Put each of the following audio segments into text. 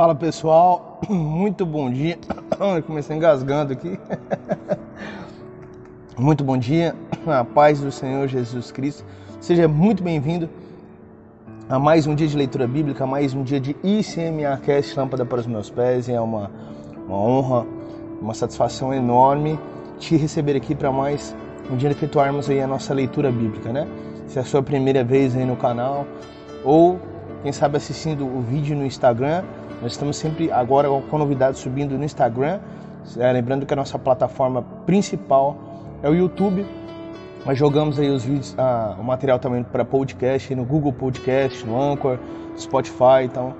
Fala pessoal, muito bom dia. Comecei engasgando aqui. Muito bom dia, a paz do Senhor Jesus Cristo. Seja muito bem-vindo a mais um dia de leitura bíblica, a mais um dia de ICMA Cast Lâmpada para os meus pés. É uma, uma honra, uma satisfação enorme te receber aqui para mais um dia efetuarmos aí a nossa leitura bíblica, né? Se é a sua primeira vez aí no canal ou quem sabe assistindo o vídeo no Instagram, nós estamos sempre agora com novidades subindo no Instagram. É, lembrando que a nossa plataforma principal é o YouTube. Nós jogamos aí os vídeos, ah, o material também para podcast, no Google Podcast, no Anchor, Spotify. Então,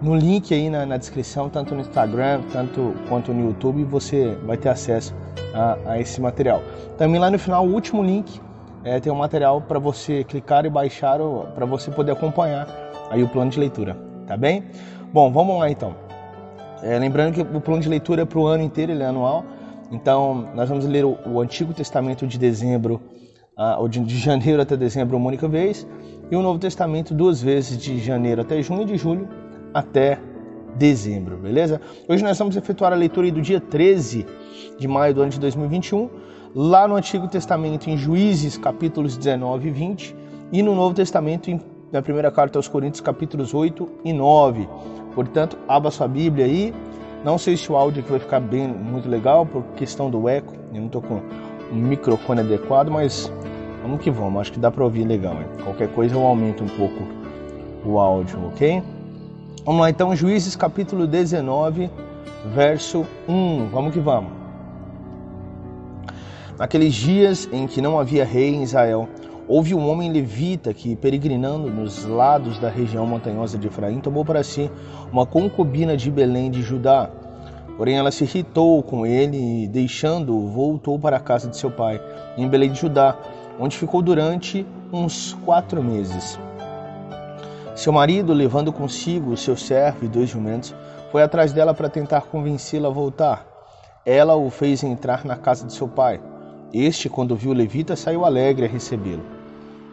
no link aí na, na, descrição, tanto no Instagram tanto quanto no YouTube, você vai ter acesso a, a esse material. Também lá no final, o último link é, tem um material para você clicar e baixar para você poder acompanhar aí o plano de leitura, tá bem? Bom, vamos lá então. É, lembrando que o plano de leitura é para o ano inteiro, ele é anual. Então, nós vamos ler o, o Antigo Testamento de dezembro, uh, ou de, de, janeiro até dezembro uma única vez, e o Novo Testamento duas vezes, de janeiro até junho e de julho até dezembro, beleza? Hoje nós vamos efetuar a leitura do dia 13 de maio do ano de 2021, lá no Antigo Testamento, em Juízes, capítulos 19 e 20, e no Novo Testamento, em, na primeira carta aos Coríntios, capítulos 8 e 9. Portanto, abra sua Bíblia aí. Não sei se o áudio aqui vai ficar bem muito legal por questão do eco. Eu não estou com um microfone adequado, mas vamos que vamos. Acho que dá para ouvir legal. Hein? Qualquer coisa eu aumento um pouco o áudio, ok? Vamos lá então, Juízes capítulo 19, verso 1. Vamos que vamos. Naqueles dias em que não havia rei em Israel, houve um homem levita que, peregrinando nos lados da região montanhosa de Efraim, tomou para si uma concubina de Belém de Judá. Porém, ela se irritou com ele e, deixando-o, voltou para a casa de seu pai, em Belém de Judá, onde ficou durante uns quatro meses. Seu marido, levando consigo o seu servo e dois jumentos, foi atrás dela para tentar convencê-la a voltar. Ela o fez entrar na casa de seu pai. Este, quando viu o levita, saiu alegre a recebê-lo.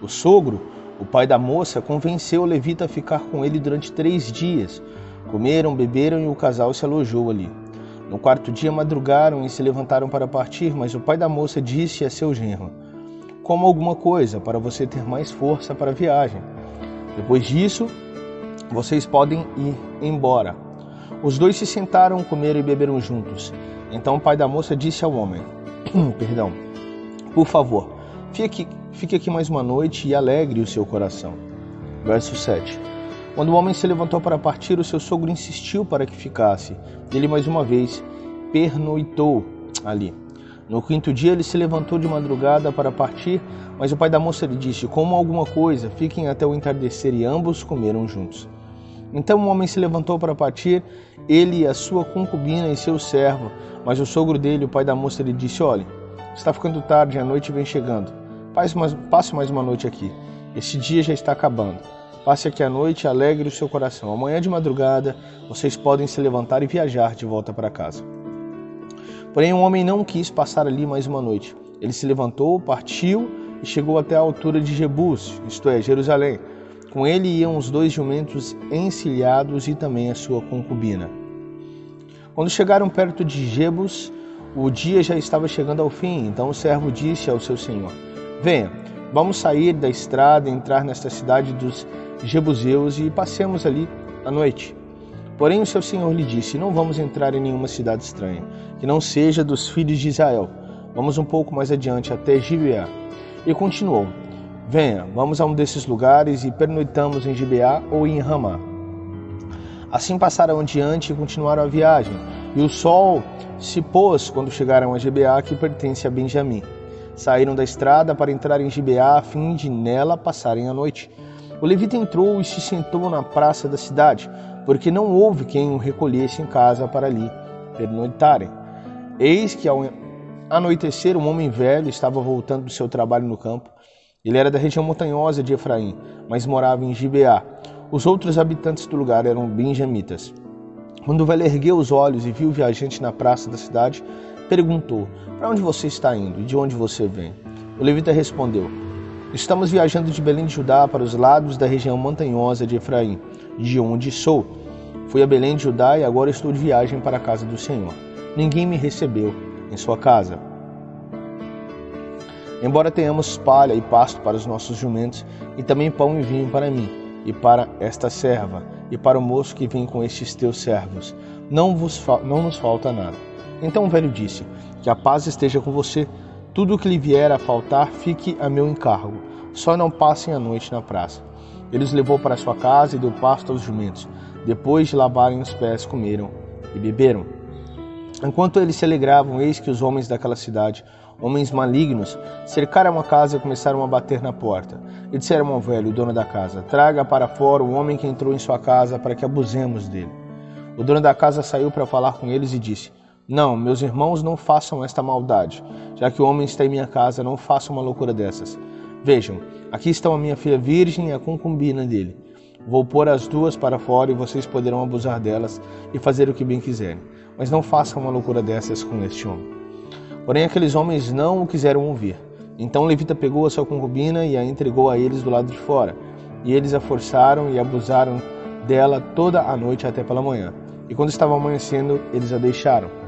O sogro, o pai da moça, convenceu o levita a ficar com ele durante três dias. Comeram, beberam e o casal se alojou ali. No quarto dia madrugaram e se levantaram para partir, mas o pai da moça disse a seu genro: Coma alguma coisa para você ter mais força para a viagem. Depois disso, vocês podem ir embora. Os dois se sentaram, comeram e beberam juntos. Então o pai da moça disse ao homem: Perdão, por favor, fique fique aqui mais uma noite e alegre o seu coração. Verso 7. Quando o homem se levantou para partir, o seu sogro insistiu para que ficasse. Ele mais uma vez pernoitou ali. No quinto dia ele se levantou de madrugada para partir, mas o pai da moça lhe disse: Como alguma coisa, fiquem até o entardecer, e ambos comeram juntos. Então o homem se levantou para partir, ele e a sua concubina e seu servo. Mas o sogro dele, o pai da moça, lhe disse: Olhe, Está ficando tarde, a noite vem chegando. Passe mais uma noite aqui. Este dia já está acabando. Passe aqui a noite e alegre o seu coração. Amanhã de madrugada vocês podem se levantar e viajar de volta para casa. Porém, o um homem não quis passar ali mais uma noite. Ele se levantou, partiu e chegou até a altura de Jebus, isto é, Jerusalém. Com ele iam os dois jumentos encilhados e também a sua concubina. Quando chegaram perto de Jebus, o dia já estava chegando ao fim, então o servo disse ao seu senhor: Venha, vamos sair da estrada, entrar nesta cidade dos Jebuseus e passemos ali a noite. Porém, o seu senhor lhe disse: Não vamos entrar em nenhuma cidade estranha, que não seja dos filhos de Israel. Vamos um pouco mais adiante, até Gibeá. E continuou: Venha, vamos a um desses lugares e pernoitamos em Gibeá ou em Ramá. Assim passaram adiante e continuaram a viagem. E o sol se pôs quando chegaram a Gibeá, que pertence a Benjamim. Saíram da estrada para entrar em Gibeá, a fim de nela passarem a noite. O levita entrou e se sentou na praça da cidade, porque não houve quem o recolhesse em casa para ali pernoitarem. Eis que ao anoitecer, um homem velho estava voltando do seu trabalho no campo. Ele era da região montanhosa de Efraim, mas morava em Gibeá. Os outros habitantes do lugar eram benjamitas. Quando o velho ergueu os olhos e viu o viajante na praça da cidade, perguntou: Para onde você está indo e de onde você vem? O levita respondeu: Estamos viajando de Belém de Judá para os lados da região montanhosa de Efraim, de onde sou. Fui a Belém de Judá e agora estou de viagem para a casa do Senhor. Ninguém me recebeu em sua casa. Embora tenhamos palha e pasto para os nossos jumentos, e também pão e vinho para mim e para esta serva, e para o moço que vem com estes teus servos. Não, vos não nos falta nada. Então o velho disse: Que a paz esteja com você. Tudo o que lhe vier a faltar, fique a meu encargo. Só não passem a noite na praça. Ele os levou para sua casa e deu pasto aos jumentos. Depois de lavarem os pés, comeram e beberam. Enquanto eles se alegravam, eis que os homens daquela cidade homens malignos, cercaram a casa e começaram a bater na porta. E disseram ao velho, dono da casa: Traga para fora o homem que entrou em sua casa para que abusemos dele. O dono da casa saiu para falar com eles e disse: Não, meus irmãos, não façam esta maldade. Já que o homem está em minha casa, não façam uma loucura dessas. Vejam, aqui estão a minha filha virgem e a concubina dele. Vou pôr as duas para fora e vocês poderão abusar delas e fazer o que bem quiserem. Mas não façam uma loucura dessas com este homem. Porém, aqueles homens não o quiseram ouvir. Então levita pegou a sua concubina e a entregou a eles do lado de fora. E eles a forçaram e abusaram dela toda a noite até pela manhã. E quando estava amanhecendo, eles a deixaram.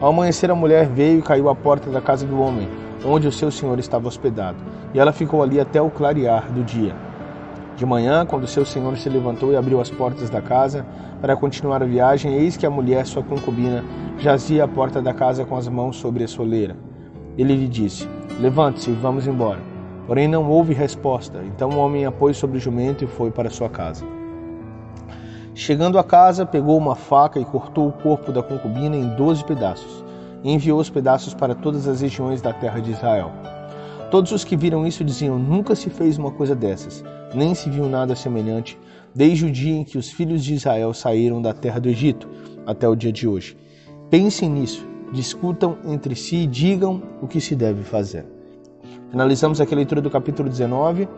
Ao amanhecer, a mulher veio e caiu à porta da casa do homem, onde o seu senhor estava hospedado. E ela ficou ali até o clarear do dia. De manhã, quando seu senhor se levantou e abriu as portas da casa para continuar a viagem, eis que a mulher, sua concubina, jazia à porta da casa com as mãos sobre a soleira. Ele lhe disse: Levante-se vamos embora. Porém não houve resposta. Então o homem a pôs sobre o jumento e foi para sua casa. Chegando à casa, pegou uma faca e cortou o corpo da concubina em doze pedaços. e enviou os pedaços para todas as regiões da terra de Israel. Todos os que viram isso diziam: Nunca se fez uma coisa dessas, nem se viu nada semelhante, desde o dia em que os filhos de Israel saíram da terra do Egito até o dia de hoje. Pensem nisso, discutam entre si e digam o que se deve fazer. Finalizamos aqui a leitura do capítulo 19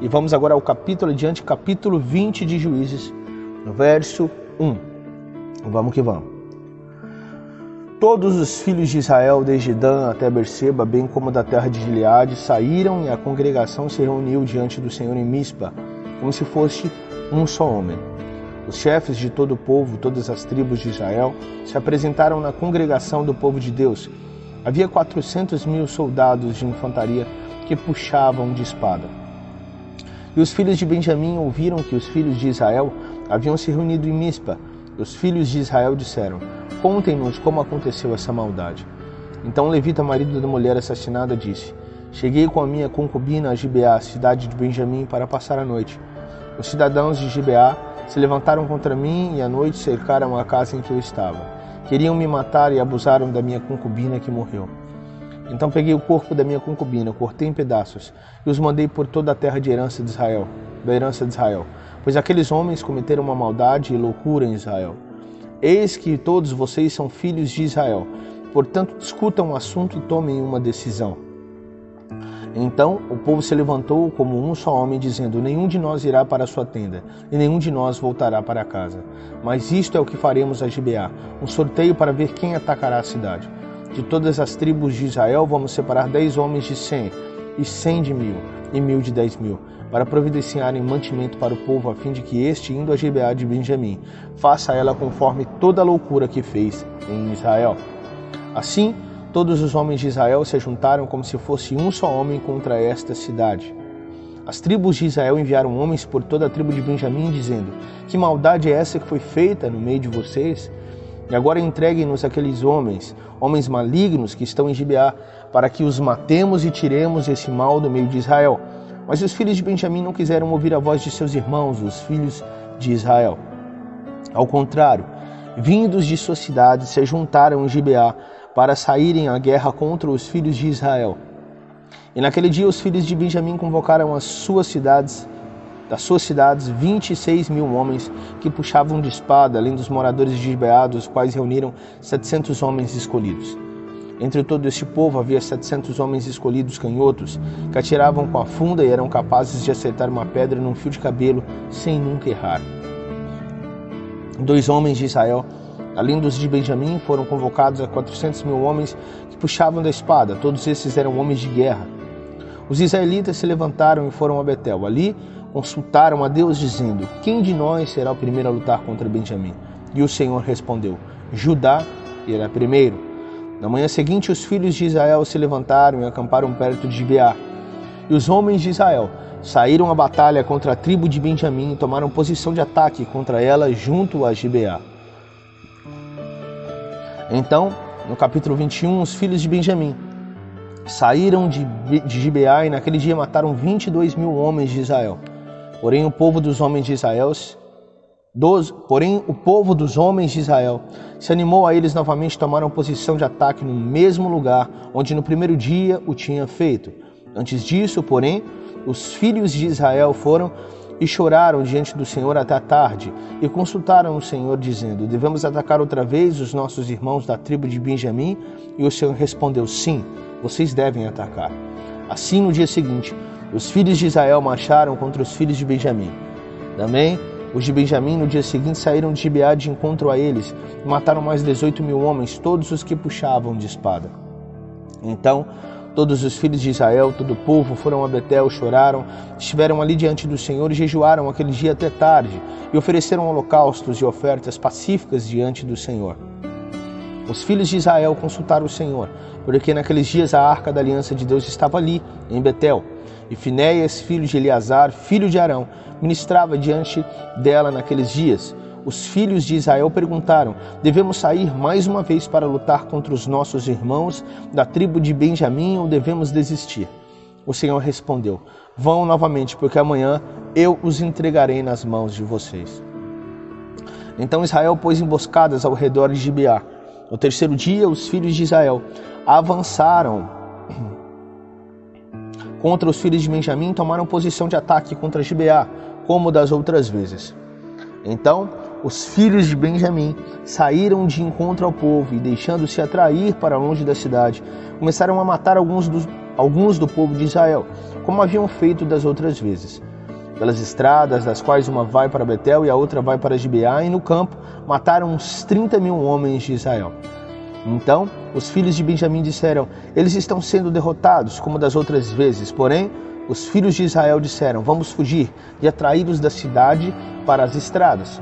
e vamos agora ao capítulo adiante, capítulo 20 de Juízes, verso 1. Vamos que vamos. Todos os filhos de Israel, desde Dan até Berseba, bem como da terra de Gileade, saíram e a congregação se reuniu diante do Senhor em Mispa, como se fosse um só homem. Os chefes de todo o povo, todas as tribos de Israel, se apresentaram na congregação do povo de Deus. Havia quatrocentos mil soldados de infantaria que puxavam de espada. E os filhos de Benjamim ouviram que os filhos de Israel haviam se reunido em Mispa. Os filhos de Israel disseram: Contem-nos como aconteceu essa maldade. Então levita, marido da mulher assassinada, disse: Cheguei com a minha concubina a Gibeá, cidade de Benjamim, para passar a noite. Os cidadãos de Gibeá se levantaram contra mim e à noite cercaram a casa em que eu estava. Queriam me matar e abusaram da minha concubina que morreu. Então peguei o corpo da minha concubina, cortei em pedaços e os mandei por toda a terra de herança de Israel, da herança de Israel, pois aqueles homens cometeram uma maldade e loucura em Israel. Eis que todos vocês são filhos de Israel, portanto discutam o assunto e tomem uma decisão. Então o povo se levantou como um só homem, dizendo: Nenhum de nós irá para a sua tenda, e nenhum de nós voltará para casa. Mas isto é o que faremos a Gibeá: um sorteio para ver quem atacará a cidade. De todas as tribos de Israel, vamos separar dez homens de cem, e cem de mil, e mil de dez mil para providenciarem mantimento para o povo, a fim de que este, indo a Gibeá de Benjamim, faça ela conforme toda a loucura que fez em Israel. Assim, todos os homens de Israel se juntaram como se fosse um só homem contra esta cidade. As tribos de Israel enviaram homens por toda a tribo de Benjamim, dizendo: Que maldade é essa que foi feita no meio de vocês? E agora entreguem-nos aqueles homens, homens malignos que estão em Gibeá, para que os matemos e tiremos esse mal do meio de Israel. Mas os filhos de Benjamim não quiseram ouvir a voz de seus irmãos, os filhos de Israel. Ao contrário, vindos de suas cidades, se juntaram em Gibeá para saírem à guerra contra os filhos de Israel. E naquele dia os filhos de Benjamim convocaram as suas cidades, das suas cidades, vinte e seis mil homens que puxavam de espada, além dos moradores de Gibeá, dos quais reuniram setecentos homens escolhidos. Entre todo este povo havia setecentos homens escolhidos canhotos, que atiravam com a funda e eram capazes de acertar uma pedra num fio de cabelo sem nunca errar. Dois homens de Israel, além dos de Benjamim, foram convocados a quatrocentos mil homens que puxavam da espada. Todos esses eram homens de guerra. Os israelitas se levantaram e foram a Betel. Ali consultaram a Deus, dizendo: Quem de nós será o primeiro a lutar contra Benjamim? E o Senhor respondeu: Judá irá primeiro. Na manhã seguinte, os filhos de Israel se levantaram e acamparam perto de Gibeá. E os homens de Israel saíram à batalha contra a tribo de Benjamim e tomaram posição de ataque contra ela junto a Gibeá. Então, no capítulo 21, os filhos de Benjamim saíram de, Gibeá e naquele dia mataram 22 mil homens de Israel. Porém, o povo dos homens de Israel Doze, porém, o povo dos homens de Israel se animou a eles novamente tomaram posição de ataque no mesmo lugar onde no primeiro dia o tinha feito. Antes disso, porém, os filhos de Israel foram e choraram diante do Senhor até a tarde e consultaram o Senhor, dizendo: Devemos atacar outra vez os nossos irmãos da tribo de Benjamim? E o Senhor respondeu: Sim, vocês devem atacar. Assim, no dia seguinte, os filhos de Israel marcharam contra os filhos de Benjamim. Também os de Benjamim no dia seguinte saíram de Gibeá de encontro a eles e mataram mais 18 mil homens, todos os que puxavam de espada. Então todos os filhos de Israel, todo o povo, foram a Betel, choraram, estiveram ali diante do Senhor e jejuaram aquele dia até tarde e ofereceram holocaustos e ofertas pacíficas diante do Senhor. Os filhos de Israel consultaram o Senhor, porque naqueles dias a arca da aliança de Deus estava ali, em Betel, e Finéias, filho de Eleazar, filho de Arão, ministrava diante dela naqueles dias. Os filhos de Israel perguntaram: Devemos sair mais uma vez para lutar contra os nossos irmãos da tribo de Benjamim ou devemos desistir? O Senhor respondeu: Vão novamente, porque amanhã eu os entregarei nas mãos de vocês. Então Israel pôs emboscadas ao redor de Gibeá No terceiro dia, os filhos de Israel avançaram contra os filhos de Benjamim tomaram posição de ataque contra Gibeá, como das outras vezes. Então, os filhos de Benjamim saíram de encontro ao povo e, deixando-se atrair para longe da cidade, começaram a matar alguns, dos, alguns do povo de Israel, como haviam feito das outras vezes. Pelas estradas, das quais uma vai para Betel e a outra vai para Gibeá, e no campo mataram uns 30 mil homens de Israel. Então os filhos de Benjamim disseram: Eles estão sendo derrotados, como das outras vezes. Porém, os filhos de Israel disseram: Vamos fugir e atraí-los da cidade para as estradas.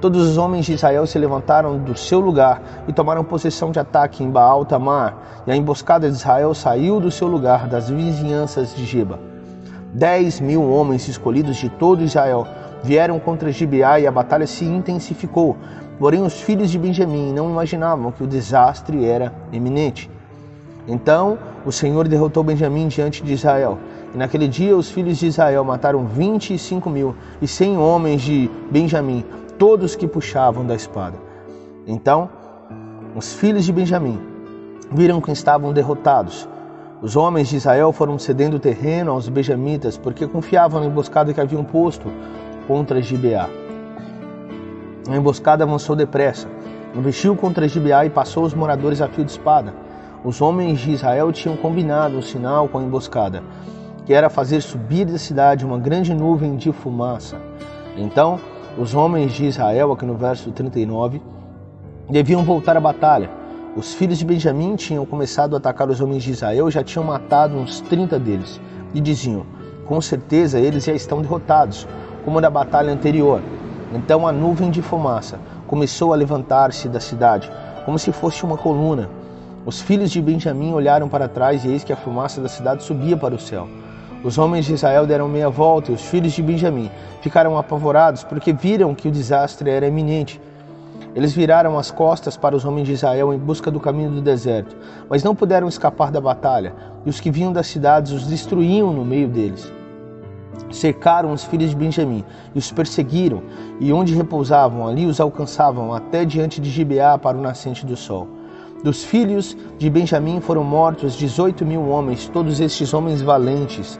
Todos os homens de Israel se levantaram do seu lugar e tomaram possessão de ataque em Baal Tamar, e a emboscada de Israel saiu do seu lugar das vizinhanças de Geba. Dez mil homens escolhidos de todo Israel vieram contra Gibeá e a batalha se intensificou. Porém, os filhos de Benjamim não imaginavam que o desastre era iminente. Então o Senhor derrotou Benjamim diante de Israel. E naquele dia os filhos de Israel mataram vinte e cinco mil e cem homens de Benjamim, todos que puxavam da espada. Então os filhos de Benjamim viram que estavam derrotados. Os homens de Israel foram cedendo terreno aos benjamitas porque confiavam na emboscada que haviam posto contra Gibeá. A emboscada avançou depressa, investiu contra Gibeá e passou os moradores a fio de espada. Os homens de Israel tinham combinado um sinal com a emboscada, que era fazer subir da cidade uma grande nuvem de fumaça. Então, os homens de Israel, aqui no verso 39, deviam voltar à batalha. Os filhos de Benjamim tinham começado a atacar os homens de Israel, já tinham matado uns 30 deles, e diziam: Com certeza eles já estão derrotados, como na batalha anterior. Então a nuvem de fumaça começou a levantar-se da cidade, como se fosse uma coluna. Os filhos de Benjamim olharam para trás e eis que a fumaça da cidade subia para o céu. Os homens de Israel deram meia volta e os filhos de Benjamim ficaram apavorados porque viram que o desastre era iminente. Eles viraram as costas para os homens de Israel em busca do caminho do deserto, mas não puderam escapar da batalha, e os que vinham das cidades os destruíam no meio deles cercaram os filhos de Benjamim e os perseguiram, e onde repousavam, ali os alcançavam, até diante de Gibeá para o nascente do sol. Dos filhos de Benjamim foram mortos dezoito mil homens, todos estes homens valentes.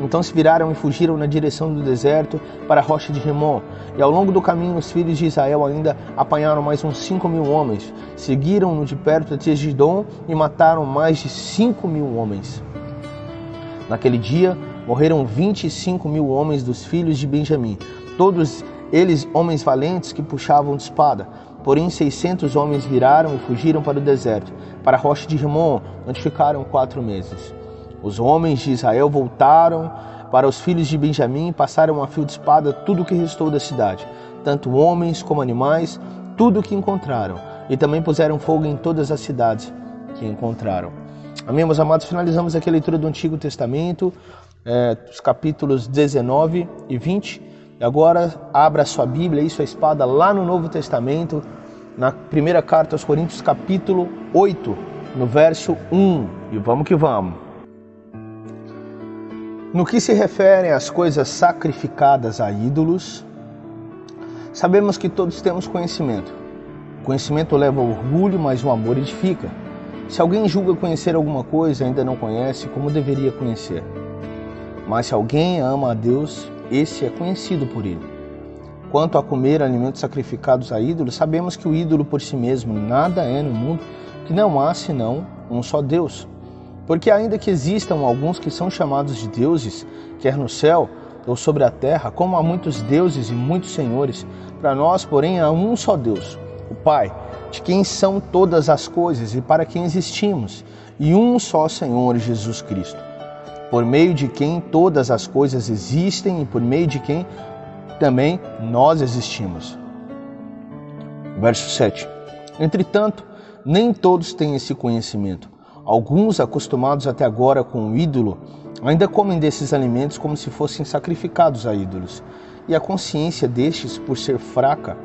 Então se viraram e fugiram na direção do deserto para a rocha de Remon. E ao longo do caminho os filhos de Israel ainda apanharam mais uns cinco mil homens. Seguiram-no de perto até Gidom e mataram mais de cinco mil homens. Naquele dia morreram 25 mil homens dos filhos de Benjamim, todos eles homens valentes que puxavam de espada. Porém, 600 homens viraram e fugiram para o deserto, para a rocha de Rimon, onde ficaram quatro meses. Os homens de Israel voltaram para os filhos de Benjamim e passaram a fio de espada tudo o que restou da cidade, tanto homens como animais, tudo o que encontraram, e também puseram fogo em todas as cidades que encontraram. Amém, meus amados? Finalizamos aqui a leitura do Antigo Testamento é, os capítulos 19 e 20. E agora abra sua Bíblia e sua espada lá no Novo Testamento, na primeira carta aos Coríntios, capítulo 8, no verso 1. E vamos que vamos. No que se refere às coisas sacrificadas a ídolos, sabemos que todos temos conhecimento. O conhecimento leva ao orgulho, mas o amor edifica. Se alguém julga conhecer alguma coisa ainda não conhece, como deveria conhecer? Mas se alguém ama a Deus, esse é conhecido por ele. Quanto a comer alimentos sacrificados a ídolos, sabemos que o ídolo por si mesmo nada é no mundo, que não há senão um só Deus. Porque ainda que existam alguns que são chamados de deuses, quer no céu ou sobre a terra, como há muitos deuses e muitos senhores, para nós, porém, há um só Deus, o Pai, de quem são todas as coisas e para quem existimos, e um só Senhor Jesus Cristo por meio de quem todas as coisas existem e por meio de quem também nós existimos. Verso 7. Entretanto, nem todos têm esse conhecimento. Alguns, acostumados até agora com o ídolo, ainda comem desses alimentos como se fossem sacrificados a ídolos, e a consciência destes, por ser fraca,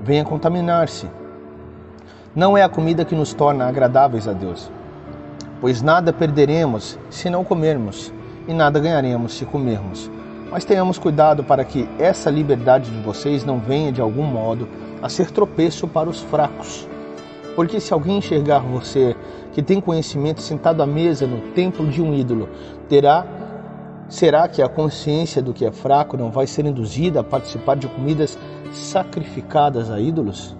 vem a contaminar-se. Não é a comida que nos torna agradáveis a Deus pois nada perderemos se não comermos, e nada ganharemos se comermos. Mas tenhamos cuidado para que essa liberdade de vocês não venha de algum modo a ser tropeço para os fracos. Porque se alguém enxergar você que tem conhecimento sentado à mesa no templo de um ídolo, terá será que a consciência do que é fraco não vai ser induzida a participar de comidas sacrificadas a ídolos?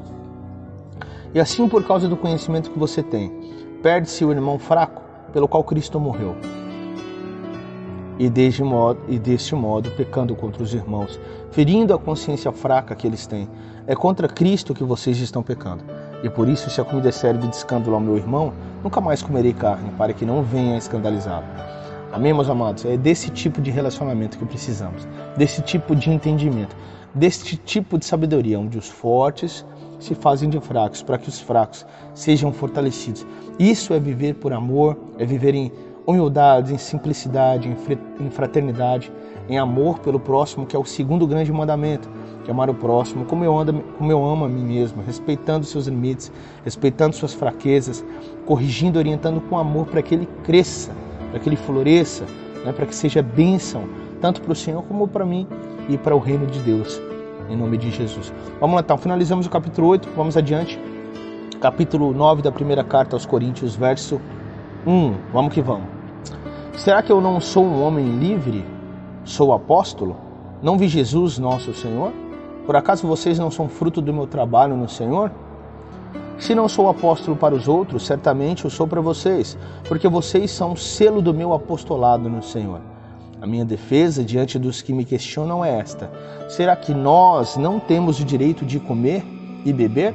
E assim, por causa do conhecimento que você tem, perde-se o irmão fraco pelo qual Cristo morreu. E, deste modo, e deste modo, pecando contra os irmãos, ferindo a consciência fraca que eles têm, é contra Cristo que vocês estão pecando. E por isso, se a comida serve de escândalo ao meu irmão, nunca mais comerei carne, para que não venha escandalizá-lo. Amém, meus amados? É desse tipo de relacionamento que precisamos, desse tipo de entendimento, desse tipo de sabedoria, onde os fortes se fazem de fracos, para que os fracos sejam fortalecidos. Isso é viver por amor, é viver em humildade, em simplicidade, em fraternidade, em amor pelo próximo, que é o segundo grande mandamento, que é amar o próximo, como eu, ando, como eu amo a mim mesmo, respeitando seus limites, respeitando suas fraquezas, corrigindo, orientando com amor para que ele cresça, para que ele floresça, né, para que seja bênção, tanto para o Senhor como para mim e para o reino de Deus em nome de Jesus. Vamos lá então, finalizamos o capítulo 8, vamos adiante. Capítulo 9 da primeira carta aos Coríntios, verso 1. Vamos que vamos. Será que eu não sou um homem livre? Sou apóstolo? Não vi Jesus, nosso Senhor? Por acaso vocês não são fruto do meu trabalho no Senhor? Se não sou apóstolo para os outros, certamente eu sou para vocês, porque vocês são selo do meu apostolado no Senhor. A minha defesa diante dos que me questionam é esta: será que nós não temos o direito de comer e beber?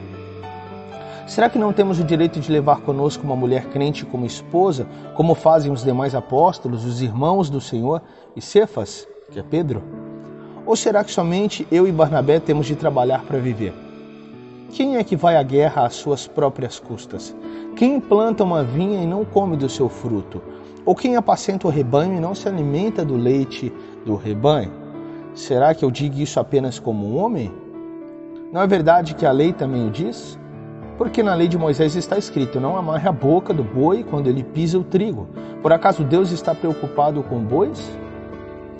Será que não temos o direito de levar conosco uma mulher crente como esposa, como fazem os demais apóstolos, os irmãos do Senhor e Cefas, que é Pedro? Ou será que somente eu e Barnabé temos de trabalhar para viver? Quem é que vai à guerra às suas próprias custas? Quem planta uma vinha e não come do seu fruto? Ou quem apacenta o rebanho e não se alimenta do leite do rebanho? Será que eu digo isso apenas como um homem? Não é verdade que a lei também o diz? Porque na lei de Moisés está escrito: Não amarre a boca do boi quando ele pisa o trigo. Por acaso Deus está preocupado com bois?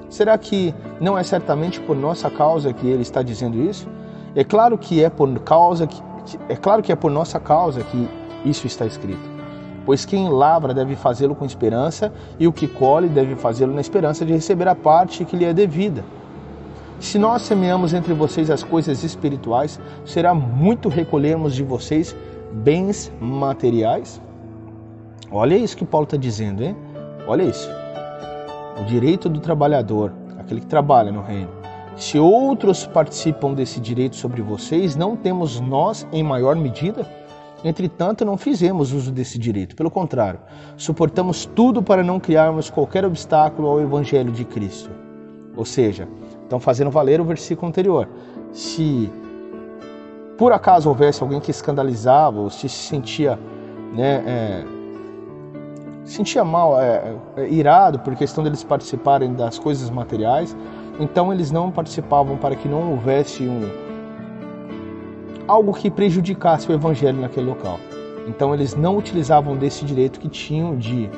Será que não é certamente por nossa causa que ele está dizendo isso? É claro que é por causa que é claro que é por nossa causa que isso está escrito pois quem lavra deve fazê-lo com esperança, e o que colhe deve fazê-lo na esperança de receber a parte que lhe é devida. Se nós semeamos entre vocês as coisas espirituais, será muito recolhermos de vocês bens materiais? Olha isso que Paulo está dizendo, hein? Olha isso. O direito do trabalhador, aquele que trabalha no reino. Se outros participam desse direito sobre vocês, não temos nós em maior medida? Entretanto, não fizemos uso desse direito. Pelo contrário, suportamos tudo para não criarmos qualquer obstáculo ao Evangelho de Cristo. Ou seja, estão fazendo valer o versículo anterior. Se por acaso houvesse alguém que escandalizava ou se sentia, né, é, sentia mal, é, é, irado por questão deles participarem das coisas materiais, então eles não participavam para que não houvesse um algo que prejudicasse o evangelho naquele local. Então eles não utilizavam desse direito que tinham de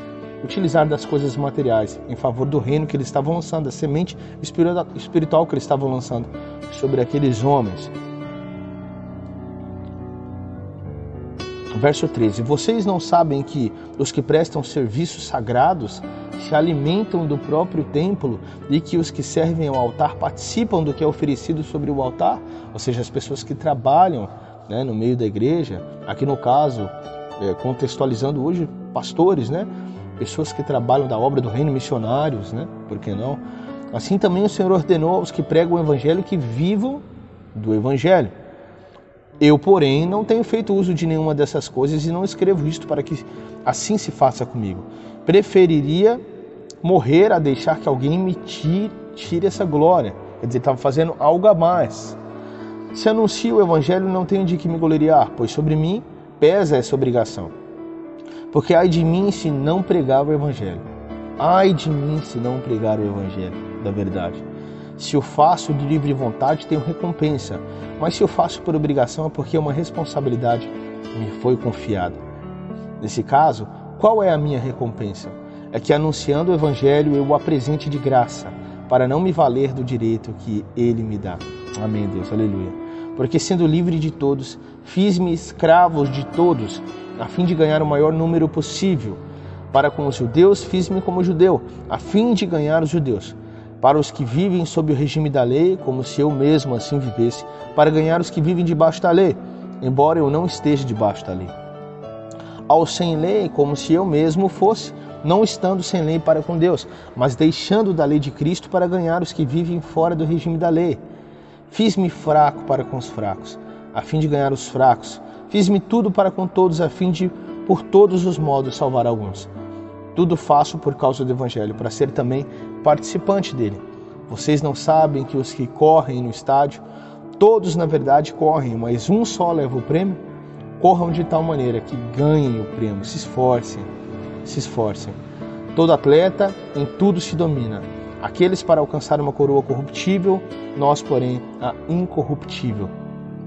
utilizar das coisas materiais em favor do reino que eles estavam lançando, da semente espiritual que eles estavam lançando sobre aqueles homens. Verso 13: Vocês não sabem que os que prestam serviços sagrados se alimentam do próprio templo e que os que servem ao altar participam do que é oferecido sobre o altar, ou seja, as pessoas que trabalham né, no meio da igreja, aqui no caso, é, contextualizando hoje, pastores, né, pessoas que trabalham da obra do reino, missionários, né, por que não? Assim também o Senhor ordenou aos que pregam o evangelho que vivam do evangelho. Eu, porém, não tenho feito uso de nenhuma dessas coisas e não escrevo isto para que assim se faça comigo. Preferiria morrer a deixar que alguém me tire, tire essa glória. Quer dizer, estava fazendo algo a mais. Se anuncio o evangelho, não tenho de que me gloriar, pois sobre mim pesa essa obrigação. Porque ai de mim se não pregar o evangelho. Ai de mim se não pregar o evangelho da verdade. Se eu faço de livre vontade, tenho recompensa. Mas se eu faço por obrigação, é porque uma responsabilidade me foi confiada. Nesse caso, qual é a minha recompensa? É que anunciando o Evangelho eu o apresente de graça, para não me valer do direito que ele me dá. Amém, Deus, aleluia. Porque sendo livre de todos, fiz-me escravos de todos, a fim de ganhar o maior número possível. Para com os judeus, fiz-me como judeu, a fim de ganhar os judeus. Para os que vivem sob o regime da lei, como se eu mesmo assim vivesse, para ganhar os que vivem debaixo da lei, embora eu não esteja debaixo da lei. Ao sem lei, como se eu mesmo fosse, não estando sem lei para com Deus, mas deixando da lei de Cristo para ganhar os que vivem fora do regime da lei Fiz-me fraco para com os fracos, a fim de ganhar os fracos. Fiz-me tudo para com todos, a fim de, por todos os modos, salvar alguns. Tudo faço por causa do Evangelho, para ser também participante dele. Vocês não sabem que os que correm no estádio, todos na verdade correm, mas um só leva o prêmio? Corram de tal maneira que ganhem o prêmio, se esforcem, se esforcem. Todo atleta em tudo se domina aqueles para alcançar uma coroa corruptível, nós, porém, a incorruptível.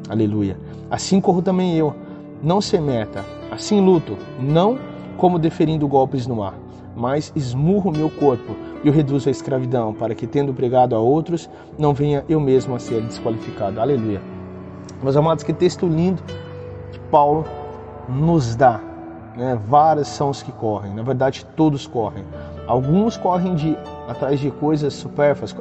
Aleluia. Assim corro também eu, não se meta, assim luto, não como deferindo golpes no ar, mas esmurro meu corpo e o reduzo à escravidão, para que, tendo pregado a outros, não venha eu mesmo a ser desqualificado. Aleluia. Meus amados, que texto lindo que Paulo nos dá. Né? Vários são os que correm, na verdade, todos correm. Alguns correm de atrás de coisas supérfluas,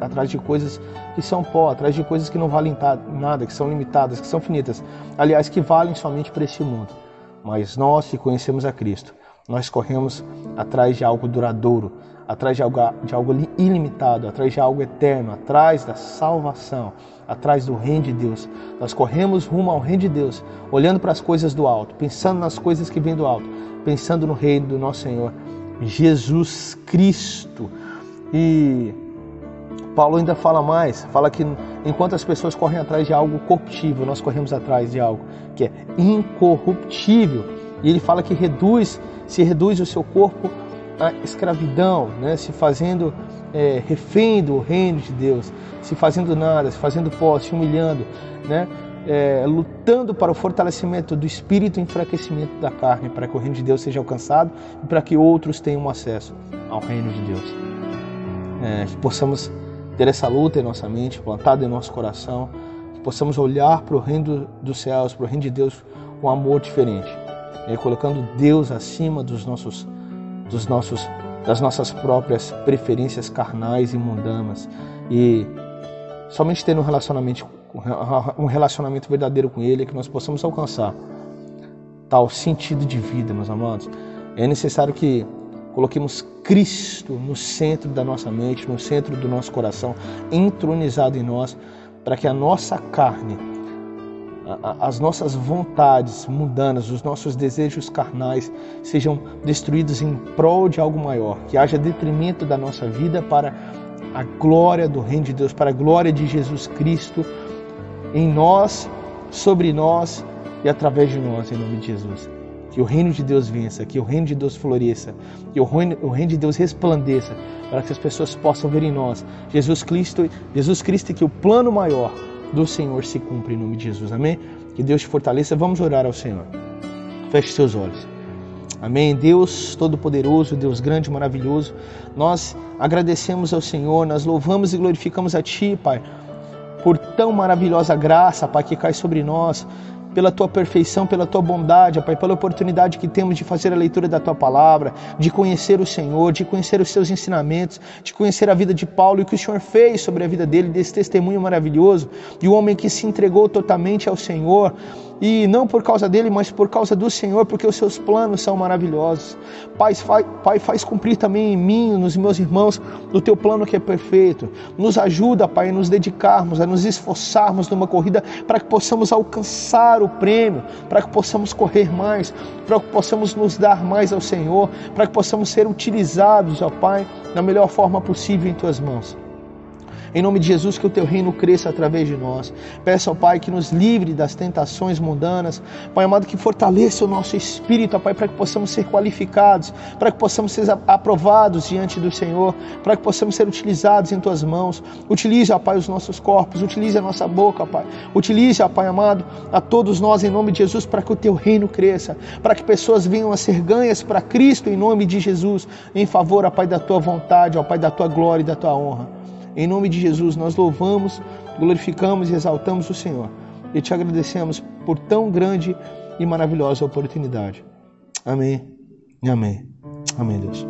atrás de coisas que são pó, atrás de coisas que não valem nada, que são limitadas, que são finitas. Aliás, que valem somente para este mundo. Mas nós que conhecemos a Cristo, nós corremos atrás de algo duradouro, atrás de algo, de algo ilimitado, atrás de algo eterno, atrás da salvação, atrás do reino de Deus. Nós corremos rumo ao reino de Deus, olhando para as coisas do alto, pensando nas coisas que vêm do alto, pensando no reino do nosso Senhor Jesus Cristo. E Paulo ainda fala mais, fala que enquanto as pessoas correm atrás de algo corruptível, nós corremos atrás de algo que é incorruptível. E ele fala que reduz, se reduz o seu corpo à escravidão, né? se fazendo é, refém do reino de Deus, se fazendo nada, se fazendo pó, se humilhando, né? é, lutando para o fortalecimento do espírito e enfraquecimento da carne, para que o reino de Deus seja alcançado e para que outros tenham acesso ao reino de Deus. É, que possamos ter essa luta em nossa mente, plantada em nosso coração, que possamos olhar para o reino dos céus, para o reino de Deus com amor diferente, é, colocando Deus acima dos nossos, dos nossos, das nossas próprias preferências carnais e mundanas e somente tendo um relacionamento um relacionamento verdadeiro com Ele, que nós possamos alcançar tal sentido de vida, meus amados. É necessário que coloquemos Cristo no centro da nossa mente, no centro do nosso coração, entronizado em nós, para que a nossa carne, as nossas vontades mundanas, os nossos desejos carnais sejam destruídos em prol de algo maior, que haja detrimento da nossa vida para a glória do Reino de Deus, para a glória de Jesus Cristo em nós, sobre nós e através de nós, em nome de Jesus. Que o reino de Deus vença, que o reino de Deus floresça, que o reino, o reino de Deus resplandeça, para que as pessoas possam ver em nós Jesus Cristo, Jesus Cristo que o plano maior do Senhor se cumpra em nome de Jesus. Amém? Que Deus te fortaleça. Vamos orar ao Senhor. Feche seus olhos. Amém. Deus Todo-Poderoso, Deus grande maravilhoso, nós agradecemos ao Senhor, nós louvamos e glorificamos a Ti, Pai por tão maravilhosa graça, Pai, que cai sobre nós, pela tua perfeição, pela tua bondade, Pai, pela oportunidade que temos de fazer a leitura da tua palavra, de conhecer o Senhor, de conhecer os seus ensinamentos, de conhecer a vida de Paulo e o que o Senhor fez sobre a vida dele, desse testemunho maravilhoso, de um homem que se entregou totalmente ao Senhor, e não por causa dele, mas por causa do Senhor, porque os seus planos são maravilhosos. Pai, faz, Pai, faz cumprir também em mim, nos meus irmãos, o teu plano que é perfeito. Nos ajuda, Pai, a nos dedicarmos, a nos esforçarmos numa corrida para que possamos alcançar o prêmio, para que possamos correr mais, para que possamos nos dar mais ao Senhor, para que possamos ser utilizados, ó Pai, da melhor forma possível em tuas mãos. Em nome de Jesus, que o teu reino cresça através de nós. Peço ao Pai que nos livre das tentações mundanas. Pai amado, que fortaleça o nosso espírito, Pai, para que possamos ser qualificados, para que possamos ser aprovados diante do Senhor, para que possamos ser utilizados em tuas mãos. Utilize, ó Pai, os nossos corpos, utilize a nossa boca, Pai. Utilize, ó Pai amado, a todos nós em nome de Jesus, para que o teu reino cresça, para que pessoas venham a ser ganhas para Cristo em nome de Jesus, em favor, ó Pai, da tua vontade, ó Pai, da tua glória e da tua honra. Em nome de Jesus, nós louvamos, glorificamos e exaltamos o Senhor. e te agradecemos por tão grande e maravilhosa oportunidade. Amém. Amém. Amém, Deus.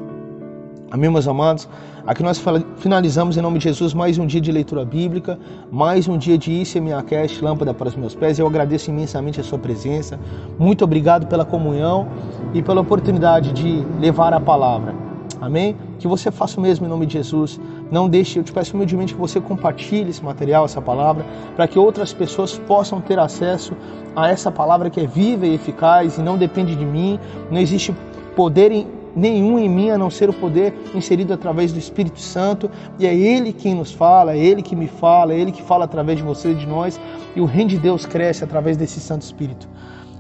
Amém, meus amados. Aqui nós finalizamos em nome de Jesus mais um dia de leitura bíblica, mais um dia de ICMAcast, lâmpada para os meus pés. Eu agradeço imensamente a sua presença. Muito obrigado pela comunhão e pela oportunidade de levar a palavra. Amém? Que você faça o mesmo em nome de Jesus. Não deixe, eu te peço humildemente que você compartilhe esse material, essa palavra, para que outras pessoas possam ter acesso a essa palavra que é viva e eficaz e não depende de mim. Não existe poder em nenhum em mim a não ser o poder inserido através do Espírito Santo, e é Ele quem nos fala, é Ele que me fala, é Ele que fala através de você e de nós, e o reino de Deus cresce através desse Santo Espírito.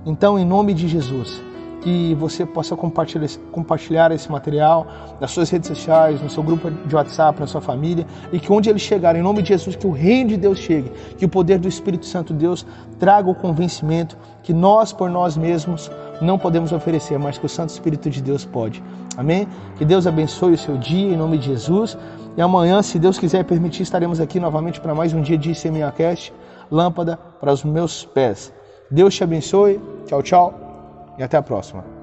Então, em nome de Jesus, que você possa compartilhar, compartilhar esse material nas suas redes sociais, no seu grupo de WhatsApp, na sua família, e que onde ele chegar, em nome de Jesus, que o reino de Deus chegue, que o poder do Espírito Santo Deus traga o convencimento que nós por nós mesmos não podemos oferecer, mas que o Santo Espírito de Deus pode. Amém? Que Deus abençoe o seu dia em nome de Jesus. E amanhã, se Deus quiser permitir, estaremos aqui novamente para mais um dia de Cast, lâmpada para os meus pés. Deus te abençoe. Tchau, tchau. E até a próxima.